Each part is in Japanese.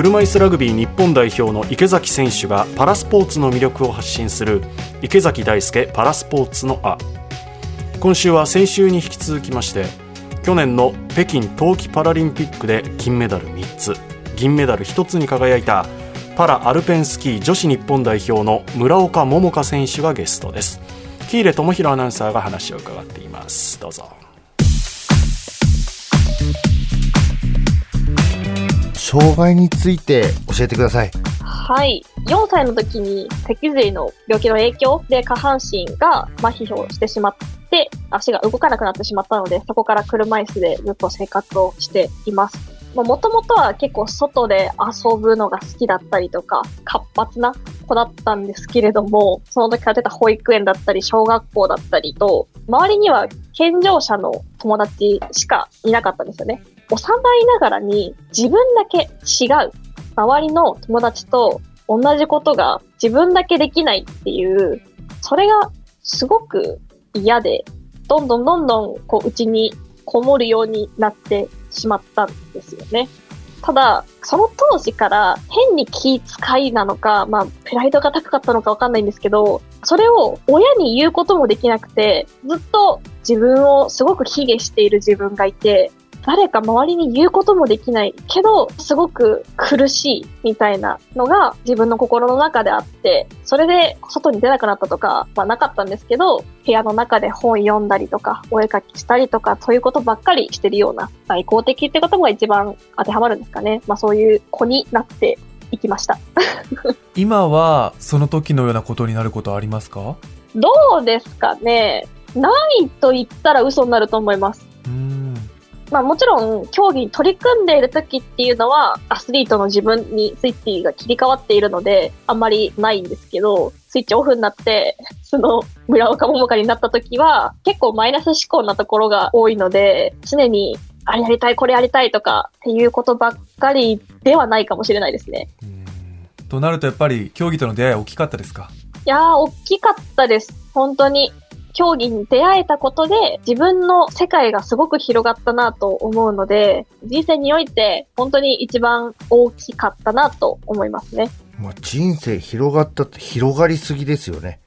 車椅子ラグビー日本代表の池崎選手がパラスポーツの魅力を発信する池崎大輔パラスポーツのあ今週は先週に引き続きまして去年の北京冬季パラリンピックで金メダル3つ銀メダル1つに輝いたパラアルペンスキー女子日本代表の村岡桃佳選手がゲストです。喜入智弘アナウンサーが話を伺っています。どうぞ。障害について教えてくださいはい。4歳の時に脊髄の病気の影響で下半身が麻痺をしてしまって、足が動かなくなってしまったので、そこから車椅子でずっと生活をしています。もともとは結構外で遊ぶのが好きだったりとか、活発な子だったんですけれども、その時から出た保育園だったり、小学校だったりと、周りには健常者の友達しかいなかったんですよね。幼いながらに自分だけ違う。周りの友達と同じことが自分だけできないっていう、それがすごく嫌で、どんどんどんどんこう内にこもるようになってしまったんですよね。ただ、その当時から変に気遣いなのか、まあ、プライドが高かったのかわかんないんですけど、それを親に言うこともできなくて、ずっと自分をすごく卑下している自分がいて、誰か周りに言うこともできないけど、すごく苦しいみたいなのが自分の心の中であって、それで外に出なくなったとかはなかったんですけど、部屋の中で本読んだりとか、お絵描きしたりとか、そういうことばっかりしてるような、外交的ってことが一番当てはまるんですかね。まあそういう子になっていきました。今はその時のようなことになることありますか？どうですかねないと言ったら嘘になると思います。まあもちろん競技に取り組んでいる時っていうのはアスリートの自分にスイッチが切り替わっているのであんまりないんですけど、スイッチオフになって その村岡桃佳になった時は結構マイナス思考なところが多いので常にあれやりたい、これやりたいとかっていうことばっかりではないかもしれないですね。となるとやっぱり競技との出会い大きかったですか？いやー、大きかったです。本当に。競技に出会えたことで自分の世界がすごく広がったなと思うので、人生において本当に一番大きかったなと思いますね。まあ、人生広がったって広がりすぎですよね。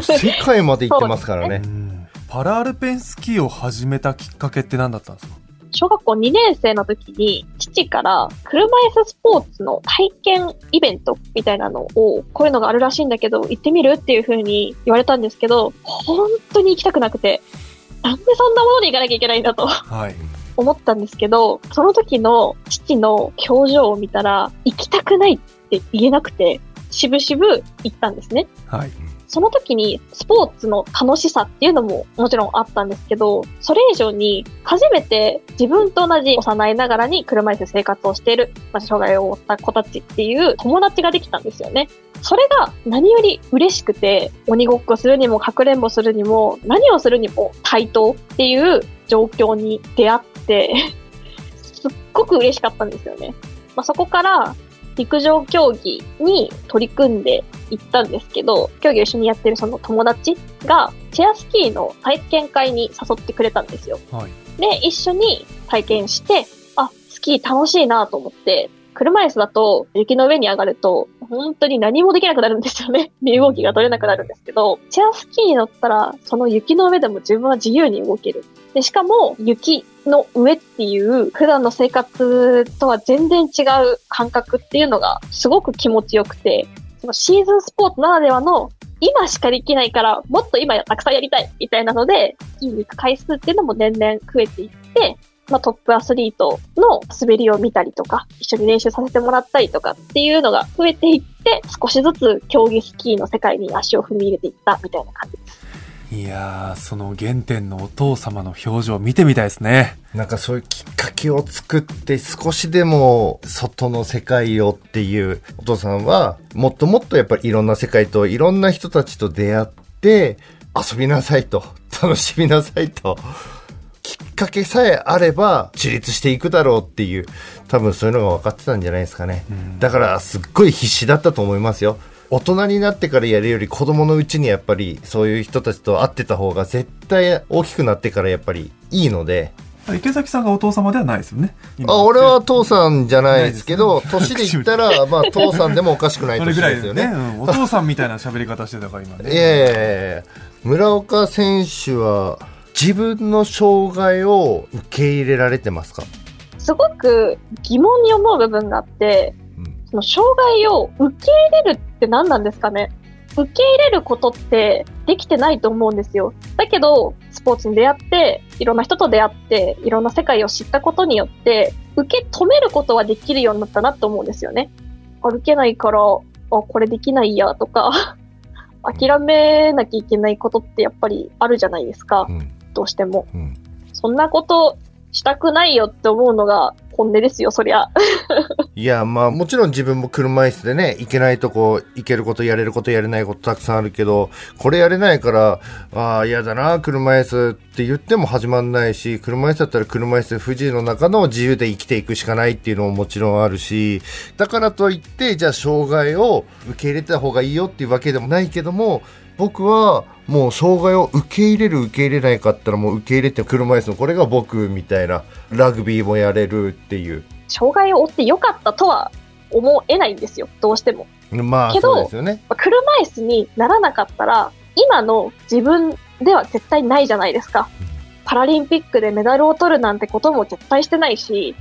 世界まで行ってますからね。ねパラアルペンスキーを始めたきっかけって何だったんですか？小学校2年生の時に、父から車椅子スポーツの体験イベントみたいなのを、こういうのがあるらしいんだけど、行ってみるっていう風に言われたんですけど、本当に行きたくなくて、なんでそんなものに行かなきゃいけないんだと。はい。思ったんですけど、その時の父の表情を見たら、行きたくないって言えなくて、しぶしぶ行ったんですね。はい。その時にスポーツの楽しさっていうのももちろんあったんですけど、それ以上に初めて自分と同じ幼いながらに車椅子生活をしている、まあ、障害を負った子たちっていう友達ができたんですよね。それが何より嬉しくて、鬼ごっこするにもかくれんぼするにも、何をするにも対等っていう状況に出会って すっごく嬉しかったんですよね。まあ、そこから陸上競技に取り組んでいったんですけど、競技を一緒にやってるその友達が、チェアスキーの体験会に誘ってくれたんですよ。はい、で、一緒に体験して、あ、スキー楽しいなと思って、車椅子だと雪の上に上がると本当に何もできなくなるんですよね。身動きが取れなくなるんですけど、チェアスキーに乗ったらその雪の上でも自分は自由に動ける。で、しかも雪の上っていう普段の生活とは全然違う感覚っていうのがすごく気持ちよくて、そのシーズンスポーツならではの今しかできないからもっと今たくさんやりたいみたいなので、筋肉回数っていうのも年々増えていって、まあ、トップアスリートの滑りを見たりとか、一緒に練習させてもらったりとかっていうのが増えていって、少しずつ競技スキーの世界に足を踏み入れていったみたいな感じです。いやー、その原点のお父様の表情見てみたいですね。なんかそういうきっかけを作って少しでも外の世界をっていうお父さんはもっともっとやっぱりいろんな世界といろんな人たちと出会って遊びなさいと楽しみなさいときっかけさえあれば自立していくだろうっていう多分そういうのが分かってたんじゃないですかね。だからすっごい必死だったと思いますよ。大人になってからやるより子供のうちにやっぱりそういう人たちと会ってた方が絶対大きくなってからやっぱりいいので池崎さんがお父様ではないですよね。今あ俺は父さんじゃないですけど、年で言ったら、まあ父さんでもおかしくないですよね。ね。うんお父さんみたいな喋り方してたから今ね。いやいやいや村岡選手は自分の障害を受け入れられてますか、すごく疑問に思う部分があって、うんその障害を受け入れるって何なんですかね？受け入れることってできてないと思うんですよ。だけど、スポーツに出会って、いろんな人と出会って、いろんな世界を知ったことによって、受け止めることはできるようになったなと思うんですよね。歩けないから、あ、これできないやとか、諦めなきゃいけないことってやっぱりあるじゃないですか。うんどうしても。うんそんなことしたくないよって思うのが本音ですよ、そりゃ。いや、まあもちろん自分も車椅子でね、行けないとこ、行けること、やれること、やれないことたくさんあるけど、これやれないから、ああ、嫌だな、車椅子って言っても始まんないし、車椅子だったら車椅子不自由の中の自由で生きていくしかないっていうのももちろんあるし、だからといって、じゃあ障害を受け入れた方がいいよっていうわけでもないけども、僕はもう障害を受け入れる受け入れないかったらもう受け入れて車椅子のこれが僕みたいなラグビーもやれるっていう。障害を負ってよかったとは思えないんですよ、どうしても。まあけどそうですよね。まあ車椅子にならなかったら、今の自分では絶対ないじゃないですか。パラリンピックでメダルを取るなんてことも絶対してないし、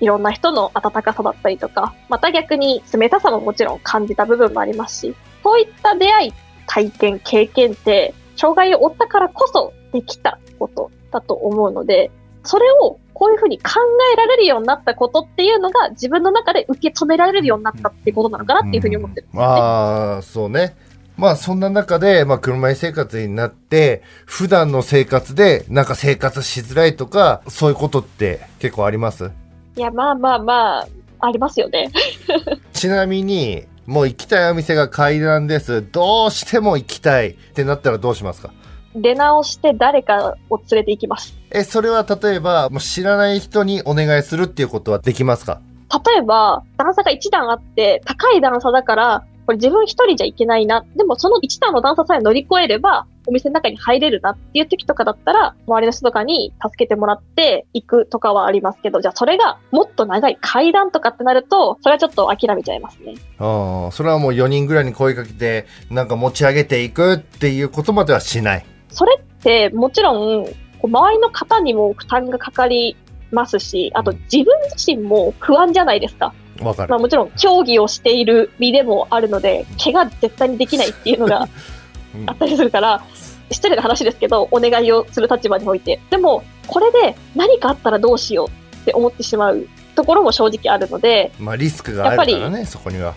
いろんな人の温かさだったりとか、また逆に冷たさももちろん感じた部分もありますし、そういった出会い、体験、経験って、障害を負ったからこそできたことだと思うので、それをこういうふうに考えられるようになったことっていうのが自分の中で受け止められるようになったっていうことなのかなっていうふうに思ってるんですね。まあ、そうね。まあそんな中で、まあ車椅子生活になって、普段の生活でなんか生活しづらいとか、そういうことって結構あります？いや、まあまあまあ、ありますよね。ちなみに、もう行きたいお店が階段です。どうしても行きたいってなったらどうしますか？出直して誰かを連れて行きます。え、それは例えば、もう知らない人にお願いするっていうことはできますか？例えば、段差が1段あって、高い段差だから、これ自分一人じゃいけないな。でもその1段の段差さえ乗り越えれば、お店の中に入れるなっていう時とかだったら、周りの人とかに助けてもらって行くとかはありますけど、じゃあそれがもっと長い階段とかってなると、それはちょっと諦めちゃいますね。ああ、それはもう4人ぐらいに声かけて、なんか持ち上げていくっていうことまではしない。それってもちろん、こう周りの方にも負担がかかりますし、あと自分自身も不安じゃないですか。わかるまあ。もちろん競技をしている身でもあるので、怪我絶対にできないっていうのが うんあったりするから、失礼な話ですけど、お願いをする立場において。でも、これで何かあったらどうしようって思ってしまうところも正直あるので、まあリスクがあるからやっね、そこには。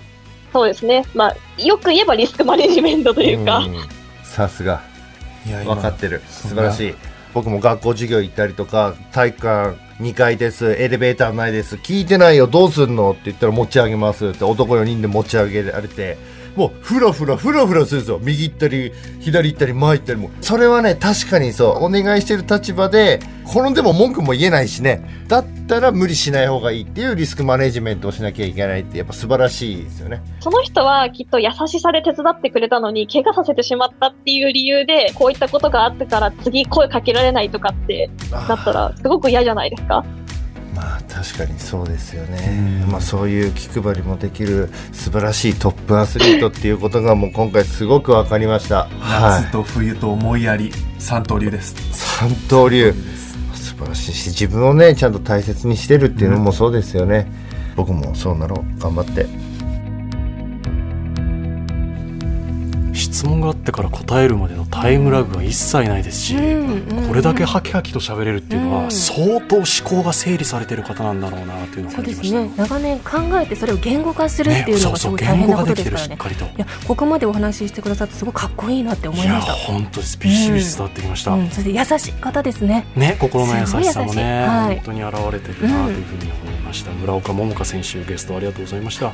そうですね。まあ、よく言えばリスクマネジメントというか、んさすが。分かってる。素晴らしい。僕も学校授業行ったりとか、体育館2階です、エレベーターないです、聞いてないよ、どうすんの？って言ったら持ち上げますって男4人で持ち上げられて、もうふらふらふらふらするんですよ。右行ったり、左行ったり、前行ったりも。それはね、確かにそう、お願いしてる立場で、このでも文句も言えないしね、だったら無理しない方がいいっていうリスクマネジメントをしなきゃいけないって、やっぱ素晴らしいですよね。その人はきっと優しさで手伝ってくれたのに、怪我させてしまったっていう理由で、こういったことがあってから次声かけられないとかってなったら、すごく嫌じゃないですか。まあ確かにそうですようね、ん。まあ、そういう気配りもできる素晴らしいトップアスリートっていうことがもう今回すごく分かりました、はい、夏と冬と思いやり、三刀流です。三刀流。素晴らしいし自分をねちゃんと大切にしてるっていうのもそうですよね、僕もそうなろう。頑張って質問があってから答えるまでのタイムラグが一切ないですし、これだけハキハキと喋れるっていうのは、うん相当思考が整理されてる方なんだろうなっていうのをそうで感じますした。ね。長年考えてそれを言語化するっていうのがすごい大変なこ言語ができてとですからね。るしっかりと。いやここまでお話ししてくださってすごくかっこいいなって思いました。本当ですビシビシ伝わってきました。うん、そして優しい方ですね。ね、心の優しさもね、はい。本当に現れてるなというふうに思いました、村岡桃佳選手ゲストありがとうございました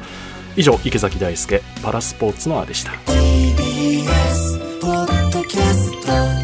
以上池崎大輔パラスポーツのあでした。TBS ポッドキャスト。